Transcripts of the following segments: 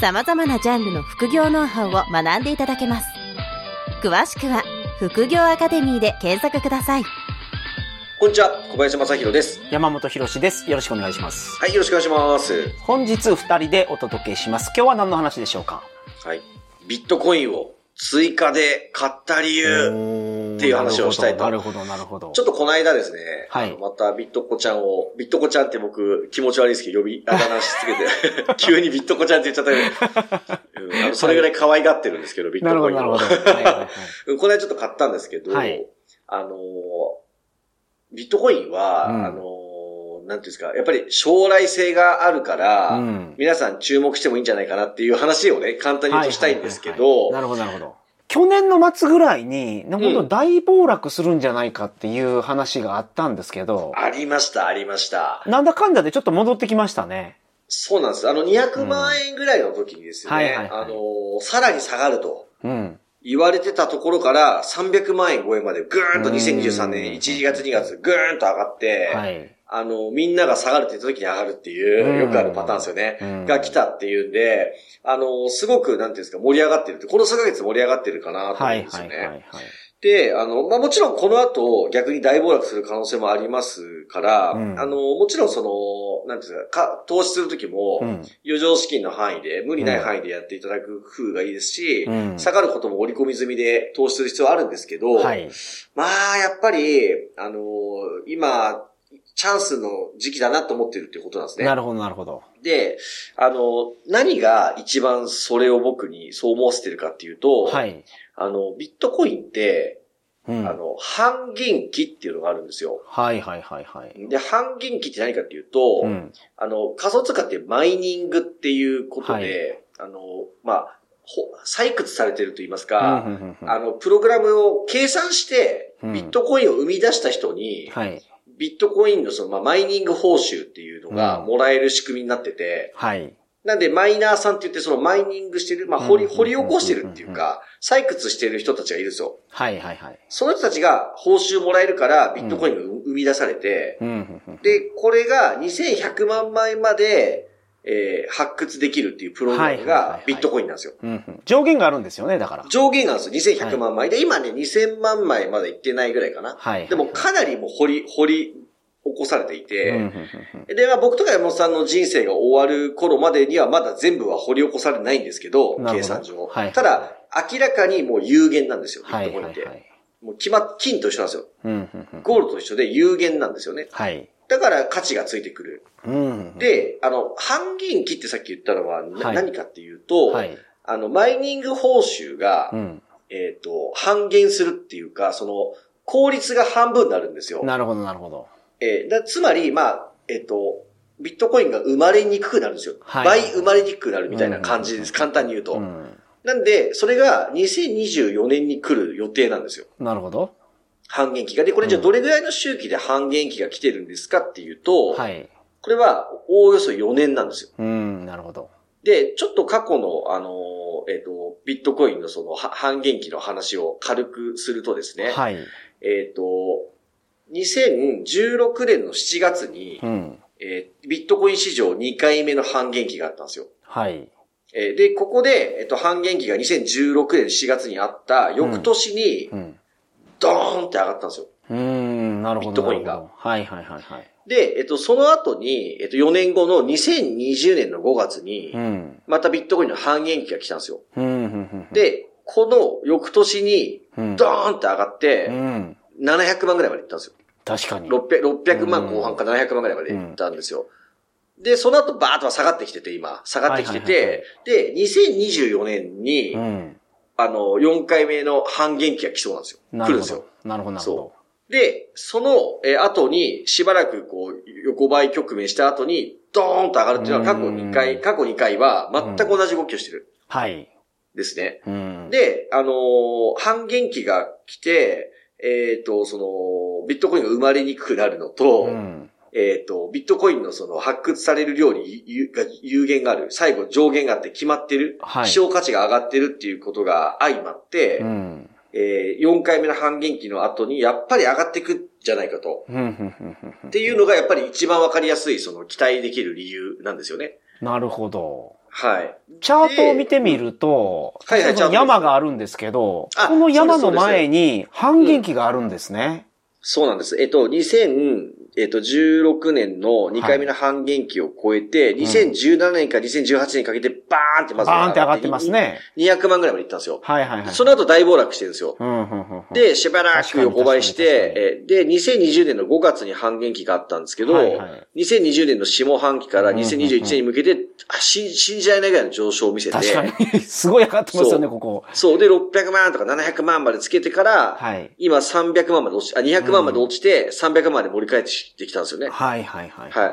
様々なジャンルの副業ノウハウを学んでいただけます詳しくは副業アカデミーで検索くださいこんにちは、小林正宏です。山本博史です。よろしくお願いします。はい、よろしくお願いします。本日二人でお届けします。今日は何の話でしょうか？はい。ビットコインを追加で買った理由。っていう話をしたいとなるほど、なるほど。ちょっとこの間ですね、はいまたビットコちゃんを、ビットコちゃんって僕気持ち悪いですけど呼び、あだ名しつけて、急にビットコちゃんって言っちゃったけど、うんあのそれぐらい可愛がってるんですけど、ビッなるほど、トコインを。なるほど。はいはいはいうんこの間ちょっと買ったんですけど、はいあのー、ビットコインは、うんあのー、なんていうんですか、やっぱり将来性があるから、うん皆さん注目してもいいんじゃないかなっていう話をね、簡単に言うとしたいんですけど、なるほど、なるほど。去年の末ぐらいに、なるほど、大暴落するんじゃないかっていう話があったんですけど、ありました、ありました。なんだかんだでちょっと戻ってきましたね。そうなんです。あの、200万円ぐらいの時にですね、うんはいはいはいあのー、さらに下がるとうん。言われてたところから300万円超えまでぐーんとうん2023年1月2月ぐーんと上がって、はい。あの、みんなが下がるって言った時に上がるっていう、うんよくあるパターンですよね。うんが来たっていうんで、あの、すごく、なんていうんですか、盛り上がってるって、この数ヶ月盛り上がってるかなと思はい、うんですよね。はい、はい。はいで、あの、まあ、もちろんこの後逆に大暴落する可能性もありますから、うんあの、もちろんその、なんていうんですか、か投資するときも、うん。余剰資金の範囲で、無理ない範囲でやっていただく風がいいですし、うん下がることも織り込み済みで投資する必要はあるんですけど、はい。まあ、やっぱり、あの、今、チャンスの時期だなと思ってるっていうことなんですね。なるほど、なるほど。で、あの、何が一番それを僕にそう思わせてるかっていうと、はい。あの、ビットコインって、うん。あの、半減期っていうのがあるんですよ。はい、はい、はい、はい。で、半減期って何かっていうと、うん。あの、仮想通貨ってマイニングっていうことで、はいあの、まあ、ほ採掘されてると言いますうんか、うんうんうんあの、プログラムを計算して、うんビットコインを生み出した人に、はい。ビットコインのその、まあ、マイニング報酬っていうのがうんもらえる仕組みになってて、はい。なんでマイナーさんって言ってそのマイニングしてる、まあ、掘り、うん掘り起こしてるっていうか、採掘してる人たちがいるんですよ。はい、はい、はい。その人たちが報酬もらえるから、ビットコインが生み出されて、で、これが2100万枚まで、えー発掘できるっていうプログラムがビットコインなんですよ。上限があるんですよね、だから。上限なんですよ。2100万枚。で、今ね、2000万枚までいってないぐらいかな。はい。でも、かなりもう掘り、掘り起こされていて、で、まあ僕とか山本さんの人生が終わる頃までにはまだ全部は掘り起こされないんですけど、計算上。はいただ、明らかにもう有限なんですよ、ビはい、ットコインって。もう決まっ、金と一緒なんですよ。うんうんうんゴールドと一緒で有限なんですよね。はい。だから価値がついてくる。うんで、あの、半減期ってさっき言ったのはなはい何かっていうと、はい。あの、マイニング報酬が、うん。えっ、と、半減するっていうか、その、効率が半分になるんですよ。なるほど、なるほど。えーだつまり、まあ、えっ、と、ビットコインが生まれにくくなるんですよ。はい倍生まれにくくなるみたいな感じです。うん簡単に言うと。うん。なんで、それが2024年に来る予定なんですよ。なるほど。半減期が。で、これじゃあどれぐらいの周期で半減期が来てるんですかっていうと、はい。これはおおよそ4年なんですよ。うん、なるほど。で、ちょっと過去の、あのー、えっ、と、ビットコインのそのは半減期の話を軽くするとですね、はい。えっ、と、2016年の7月に、うん。えービットコイン市場2回目の半減期があったんですよ。はい。えーで、ここで、えっ、と、半減期が2016年4月にあった翌年にう、ん。ドーンって上がったんですよ。うん、なるほど。ビットコインがはい、はい、はい、はい。で、えっ、と、その後に、えっ、と、4年後の2020年の5月にう、ん。またビットコインの半減期が来たんですよ。で、この翌年に、うん。ドーンって上がっうて、ん。700万ぐらいまで行ったんですよ。確かに。600, 600万後半か700万ぐらいまで行ったんですよ。で、その後バーッと下がってきてて、今。下がってきてはいはいはいて、で、2024年に、うん。あの、4回目の半減期が来そうなんですよ。なるほ来るんですよど。。なるほど、なるほど。で、その、えー後に、しばらくこう、横ばい局面した後に、ドーンと上がるっていうのは過去2う回、ん過去2回は全く同じ動きをしてる。はい。ですね。うん。で、あのー半減期が来て、えっ、と、その、ビットコインが生まれにくくなるのと、うん。えっ、と、ビットコインのその発掘される量に有が有限がある、最後上限があって決まってる、はい希少価値が上がってるっていうことが相まって、うん。えー4回目の半減期の後にやっぱり上がっていくんじゃないかと。うんうんうんうんっていうのがやっぱり一番わかりやすい、その期待できる理由なんですよね。なるほど。はい。チャートを見てみると、はいはい山があるんですけど、あこの山の前に半減期があるんですね。そうなんです。えっと、2000、えっと、16年の2回目の半減期を超えて、2017年から2018年にかけてバーンってまずバーンって上がってます。ね。200万ぐらいまでいったんですよ。はいはいはい。その後大暴落してるんですよ。うんうんうんうん、で、しばらく横ばいして、えで、2020年の5月に半減期があったんですけど、はいはい2020年の下半期からうんうんうん2021年に向けて、あ信信じられないぐらいの上昇を見せて、確かに。すごい上がってますよね、ここ。そう、で、600万とか700万までつけてから、はい。今300万まで落ち、あ、200万まで落ちて、300万まで盛り返ってきたんですよね。はいはいはい。は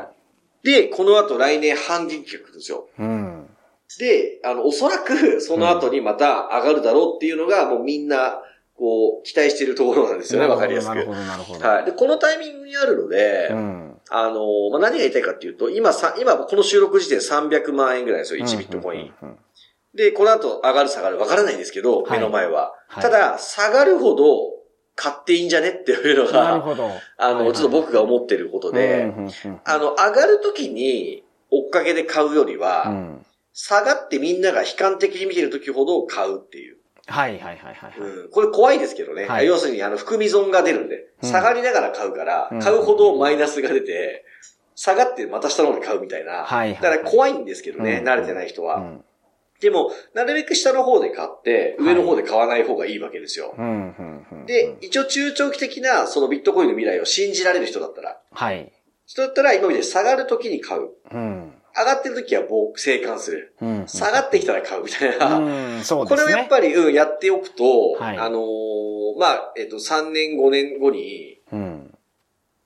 い。で、この後来年半減期が来るんですよ。うん。で、あの、おそらくその後にまた上がるだろうっていうのが、もうみんな、こう、期待してるところなんですよね、わかりやすく。なるほど、なるほど。はい。で、このタイミングにあるので、うん。あの、まあ、何が言いたいかっていうと、今さ、今この収録時点300万円ぐらいですよ、1ビットコイン。うんうんうんで、この後上がる下がるわからないんですけど、はい目の前は。はいただ、下がるほど買っていいんじゃねっていうのなるが、ほど。あの、ちょっと僕が思ってることで、うんうんうんあの、上がるときに追っかけで買うよりは、うん下がってみんなが悲観的に見てるときほど買うっていう。はいはいはいはいはい。うん、これ怖いですけどね。はい要するに、あの、含み損が出るんで、うん下がりながら買うから、うん買うほどマイナスが出て、下がってまた下の方に買うみたいな。はいはいだから怖いんですけどね、うん慣れてない人は。うんでも、なるべく下の方で買って、上の方で買わない方がいいわけですよ。で、一応中長期的なそのビットコインの未来を信じられる人だったら、はい。人だったら今みたいに下がる時に買う。うん。上がってる時はもう生還する。うん。下がってきたら買うみたいな。うん、そうこですね。れをやっぱり、うん、やっておくと、はいあのーまあ、えっと、3年、5年後に、うん。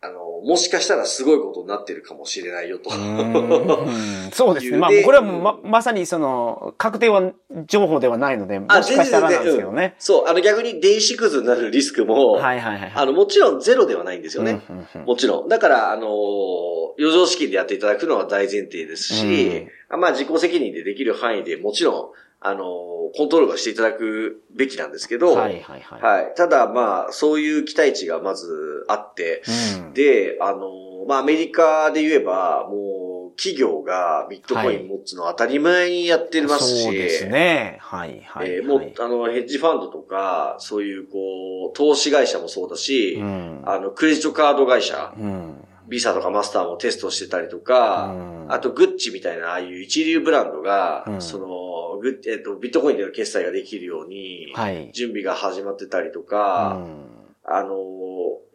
あのーもしかしたらすごいことになってるかもしれないよと。うんそうですね。まあで、これはま、まさにその、確定は、情報ではないので、もしかしたらなんですけどね。そう、あの逆に電子くずになるリスクも、はいはいはい。あの、もちろんゼロではないんですよね。うんうんうんもちろん。だから、あのー余剰資金でやっていただくのは大前提ですし、あまあ自己責任でできる範囲でもちろん、あのーコントロールはしていただくべきなんですけど、はいはいはい。はい。ただ、まあ、そういう期待値がまずあって、うんで、あの、まあ、アメリカで言えば、もう、企業がビットコイン持つのは当たり前にやってますし、そうですね。はいはい。えーもうはい、あの、ヘッジファンドとか、そういう、こう、投資会社もそうだし、うん。あの、クレジットカード会社、うん。ビザとかマスターもテストしてたりとか、うんあと、グッチみたいな、ああいう一流ブランドが、うんその、えっ、と、ビットコインでの決済ができるように、はい。準備が始まってたりとうか、ん。あの、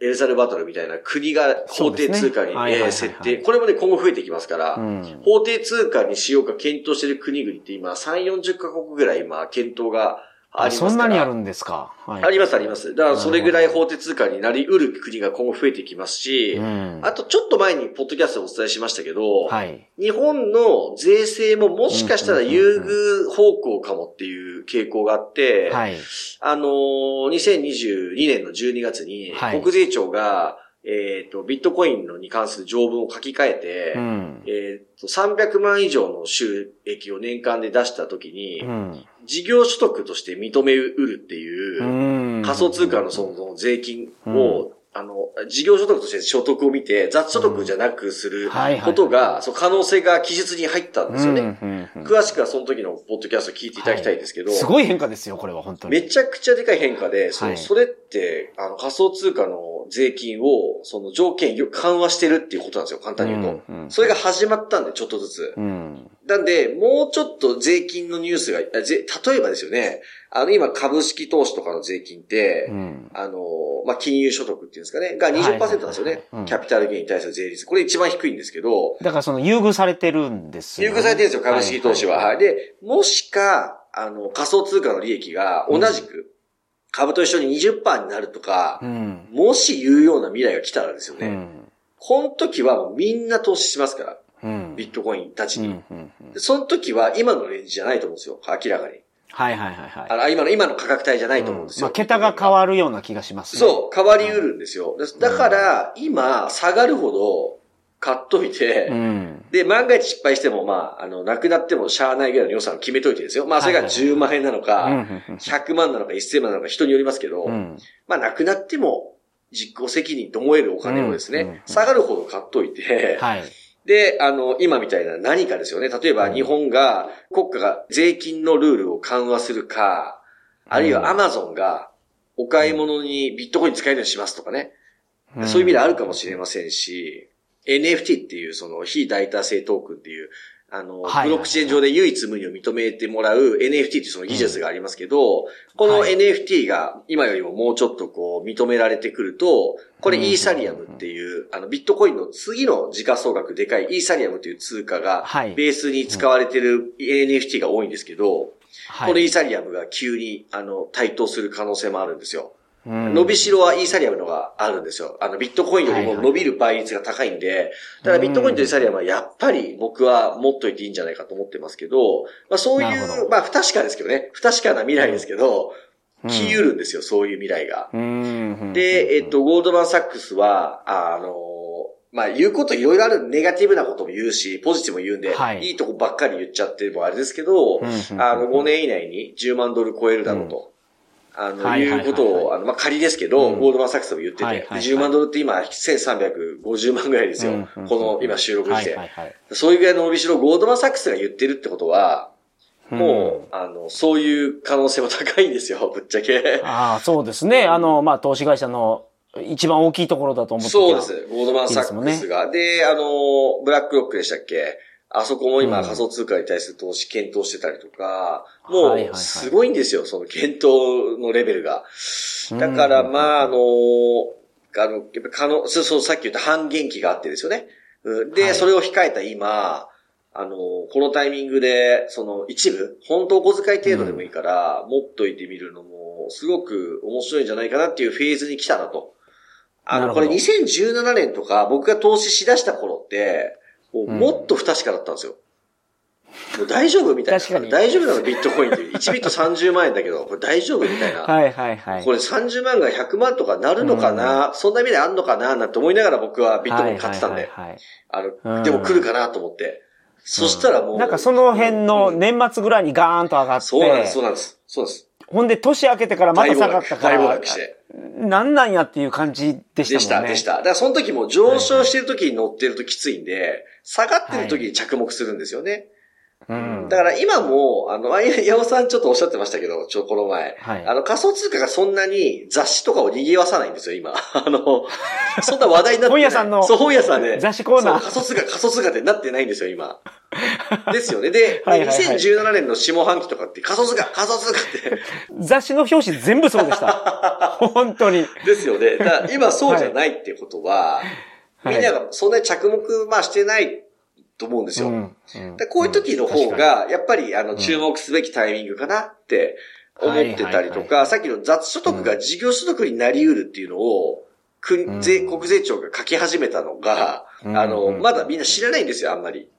エルサルバトルみたいな国が法定通貨に、そうですね。はいはい設定、これもね、今後増えてきますから、うん。法定通貨にしようか検討している国々って今、3、40カ国ぐらい今、検討がありますから。そんなにあるんですか？はいあります、あります。だから、それぐらい法定通貨になり得る国が今後増えてきますし、うん。あと、ちょっと前に、ポッドキャストでお伝えしましたけど、はい。日本の税制ももしかしたら優遇方向かもっていう傾向があって、はい。あのー、2022年の12月に、はい国税庁が、えっ、と、ビットコインのに関する条文を書き換えて、うん。えっ、と、300万以上の収益を年間で出したときに、うん。事業所得として認めうるっていう、うん仮想通貨のその税金を、あの、事業所得として所得を見て、雑所得じゃなくすることが、そう可能性が記述に入ったんですよね。詳しくはその時のポッドキャスト聞いていただきたいんですけど、すごい変化ですよ、これは本当に。めちゃくちゃでかい変化で、そはいそれって、あの、仮想通貨の税金を、その条件よ緩和してるっていうことなんですよ、簡単に言うと。それが始まったんで、ちょっとずつ。うん。なんで、もうちょっと税金のニュースが、例えばですよね、あの、今、株式投資とかの税金って、うん。あの、まあ、金融所得っていうんですかね、が20%なんですよね。うんキャピタルゲインに対する税率。これ一番低いんですけど、だからその優遇されてるんですよね。優遇されてるんですよ、株式投資は。いはい。で、もしか、あの、仮想通貨の利益が同じく、株と一緒に20%になるとか、うん。もし言うような未来が来たらですよね。うん。この時はみんな投資しますから、うん。ビットコインたちに。うんうんうんでその時は今のレンジじゃないと思うんですよ、明らかに。はいはいはいはい。あの、今の、今の価格帯じゃないと思うんですよ。まあ、桁が変わるような気がしますね。そう、変わりうるんですよ。だだから、今、下がるほど、買っといて、うん。で、万が一失敗しても、まあ、あの、なくなってもしゃあないぐらいの予算を決めといてですよ。まあ、それがはいはいはい10万円なのうんうか、んうん100万なのか1000万なのか人によりますけど、うん。まあ、なくなっても、実行責任と思えるお金をですね、うんうんうん下がるほど買っといて、はい。で、あの、今みたいな何かですよね。例えば日本が、国家が税金のルールを緩和するか、あるいはアマゾンがお買い物にビットコイン使えるようにしますとかね。そういう意味であるかもしれませんし、NFT っていうその非代替性トークンっていう、あの、はい。ブロックチェーン上で唯一無二を認めてもらう NFT っていうその技術がありますけど、このはい。NFT が今よりももうちょっとこう認められてくると、これイーサリアムっていう、あのビットコインの次の時価総額でかいイーサリアムという通貨がはい。ベースに使われてる NFT が多いんですけど、はい。このイーサリアムが急にあの台頭する可能性もあるんですよ。うん。伸びしろはイーサリアムのがあるんですよ。あの、ビットコインよりも伸びる倍率が高いんで、だからビットコインとイーサリアムはやっぱり僕は持っといていいんじゃないかと思ってますけど、まあそういう、まあ不確かですけどね、不確かな未来ですけど、うん。来うるんですよ、そういう未来が。うん。で、えっと、ゴールドマンサックスは、あの、まあ、言うこといろいろある、ネガティブなことも言うし、ポジティブも言うんで、はい。いいとこばっかり言っちゃってもあれですけど、うん。あの、5年以内に10万ドル超えるだろうと。あの、はいはいはいはいいうことを、あの、まあ、仮ですけど、うんゴールドマンサックスも言ってて、はいはいはい10万ドルって今、1350万ぐらいですよ。うんうんこの、今収録して、はいはいはい。そういうぐらいの伸びしろ、ゴールドマンサックスが言ってるってことは、もう、あの、そういう可能性も高いんですよ、ぶっちゃけ。ああ、そうですね。あの、まあ、投資会社の一番大きいところだと思ってそうです。ゴールドマンサックスが。であの、ブラックロックでしたっけ？あそこも今うん仮想通貨に対する投資検討してたりとか、も、うすごいんですよ、その検討のレベルが。だから、まあ、あの、あの、やっぱ可能、そうそう、さっき言った半減期があってですよね。うんで、はいそれを控えた今、あの、このタイミングで、その一部、本当お小遣い程度でもいいから、持っといてみるのも、すごく面白いんじゃないかなっていうフェーズに来たなと。あの、これ2017年とか、僕が投資しだした頃って、もううんもっと不確かだったんですよ。もう大丈夫みたいな。確かに大丈夫なのビットコインって。1ビット30万円だけど、これ大丈夫みたいな。はいはいはい。これ30万が100万とかなるのかな、そんな未来あんのかな？なんて思いながら僕はビットコイン買ってたんで。はいはいあうんの、でも来るかなと思って。そしたらもう。なんかその辺の年末ぐらいにガーンと上がって、そうなんです、そうなんです。そうです。ほんで年明けてからまた下がったか大暴ら落、して。なんなんやっていう感じでしたね。でした、でした。だからその時も上昇してる時に乗ってるときついんで、下がってる時に着目するんですよね。うん。だから今も、あの、あや山さんちょっとおっしゃってましたけど、ちょ、この前。はいあの、仮想通貨がそんなに雑誌とかを賑わさないんですよ、今。あの、そんな話題になってない。本屋さんのそう、本屋さんで。雑誌コーナーそう仮想通貨、仮想通貨ってなってないんですよ、今。ですよね。で、はいはいはい2017年の下半期とかって仮想通貨、仮想通貨って。雑誌の表紙全部そうでした。本当に。ですよね。だから今そうじゃないってことは、はいみんながそんなに着目、まあしてないと思うんですよ。うんこういう時の方うんが、やっぱり、あの、注目すべきタイミングかなって思ってたりとか、さっきの雑所得が事業所得になり得るっていうのを、国、税、うん。国税庁が書き始めたのが、うんあの、うん。まだみんな知らないんですよ、あんまり。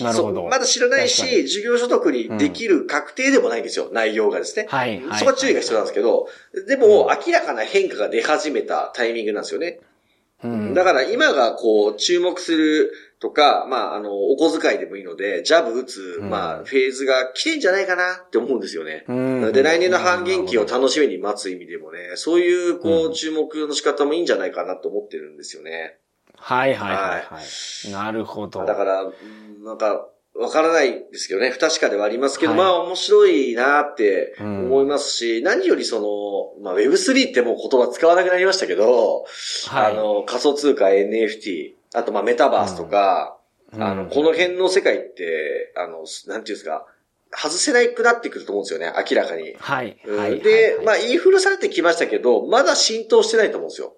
なるほど。まだ知らないし、事業所得にできる確定でもないんですよ、内容がですね。はいはいそこは注意が必要なんですけど、でも、明らかな変化が出始めたタイミングなんですよね。うん。だから今がこう注目するとか、まああの、お小遣いでもいいので、ジャブ打つ、うん。まあフェーズが来てんじゃないかなって思うんですよね。うんで、来年の半減期を楽しみに待つ意味でもね、そういうこうう注目の仕方もいいんじゃないかなと思ってるんですよね。はいはいはいはい。なるほど。だから、うんなんか、わからないですけどね、不確かではありますけど、はい。まあ面白いなってうん思いますし、何よりその、まあ Web3 ってもう言葉使わなくなりましたけど、はい。あの、仮想通貨 NFT、あとまあメタバースとか、うんあの、この辺の世界って、あの、なんていうんですか、外せなくなってくると思うんですよね、明らかに。はい。うんはい。で、はいまあ、インフルされてきましたけど、まだ浸透してないと思うんですよ。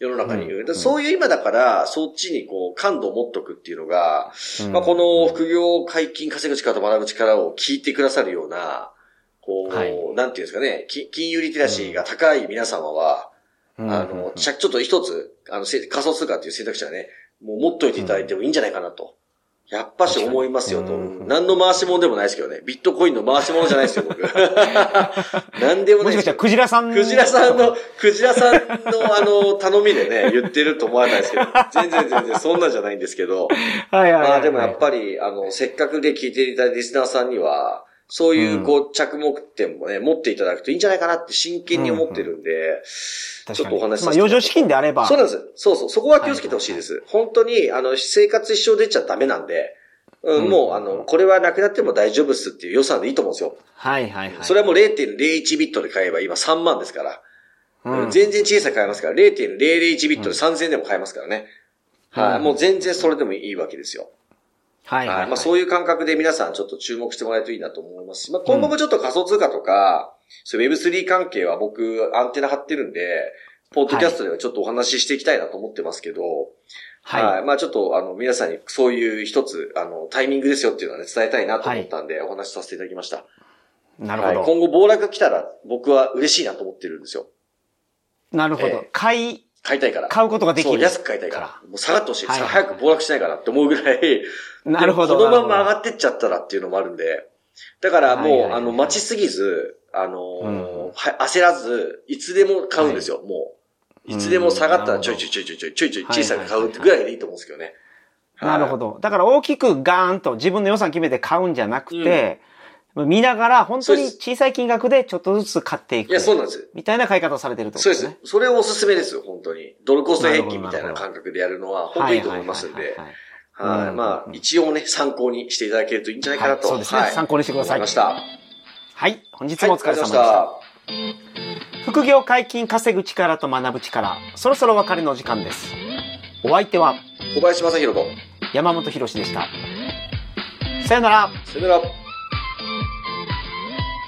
世の中に。うんでそういう今だから、そっちにこう、感度を持っとくっていうのが、うんまあ、この副業解禁稼ぐ力と学ぶ力を聞いてくださるような、こう、はいなんていうんですかね、き金融リテラシーが高い皆様は、うんあの、ちゃちょっと一つ、あの、せ仮想通貨っていう選択肢はね、もう持っといていただいてもいいんじゃないかなと。やっぱし思いますよと。うん何の回し物でもないですけどね。ビットコインの回し物じゃないですよ、僕。何でもないですよもしかしたらクジラさんクジラさんの、クジラさんのあの、頼みでね、言ってると思わないですけど、全然全然そんなんじゃないんですけど、はいはいはい。まあでもやっぱり、あの、せっかくで聞いていたリスナーさんには、そういう、こう、着目点もね、持っていただくといいんじゃないかなって真剣に思ってるんで、ちょっとお話しまあ、させて余剰資金であれば。そうなんです。そうそう。そこは気をつけてほしいです。本当に、あの、生活一生出ちゃダメなんで、うんうんもう、あの、これはなくなっても大丈夫っすっていう予算でいいと思うんですよ。はいはいはい。それはもう0.01ビットで買えば今3万ですから。うん全然小さく買えますから、0.001ビットで3000円でも買えますからね。はい、うんもう全然それでもいいわけですよ。はいはい、はいい。はまあそういう感覚で皆さんちょっと注目してもらえるといいなと思いますし、まあ今後もちょっと仮想通貨とか、そういう Web3 関係は僕アンテナ張ってるんで、ポッドキャストではちょっとお話ししていきたいなと思ってますけど、はい。はい。まあちょっとあの皆さんにそういう一つ、あのタイミングですよっていうのはね伝えたいなと思ったんで、お話しさせていただきました。はい。なるほど。今後暴落が来たら僕は嬉しいなと思ってるんですよ。なるほど。ええ買い、買いたいから。買うことができるそう、安く買いたいから。もう下がってほしい。はい早く暴落しないかなって思うぐらい、なるほど。このまま上がってっちゃったらっていうのもあるんで、だからもう、はいはいはいはいあの、待ちすぎず、あのーうんは焦らず、いつでも買うんですよ、もう。いつでも下がったらちょいちょいちょいちょいちょいちょいちょい小さく買うってぐらいでいいと思うんですけどね。なるほど。ど。だから大きくガーンと自分の予算決めて買うんじゃなくて、見ながら本当に小さい金額でちょっとずつ買っていく。いや、そうなんです。みたいな買い方をされてるってこそうです。それをおすすめですよ、本当に。ドルコスト平均みたいな感覚でやるのは、本当にいいと思いますんで。はいまあ、一応ね、参考にしていただけるといいんじゃないかなと。はいそうですね参考にしてくださいました。はい。本日もお疲れ様でした。はい副業解禁稼ぐ力と学ぶ力。そろそろお別れのお時間です。お相手は小林正宏と。山本博史でした。さよなら。さよなら。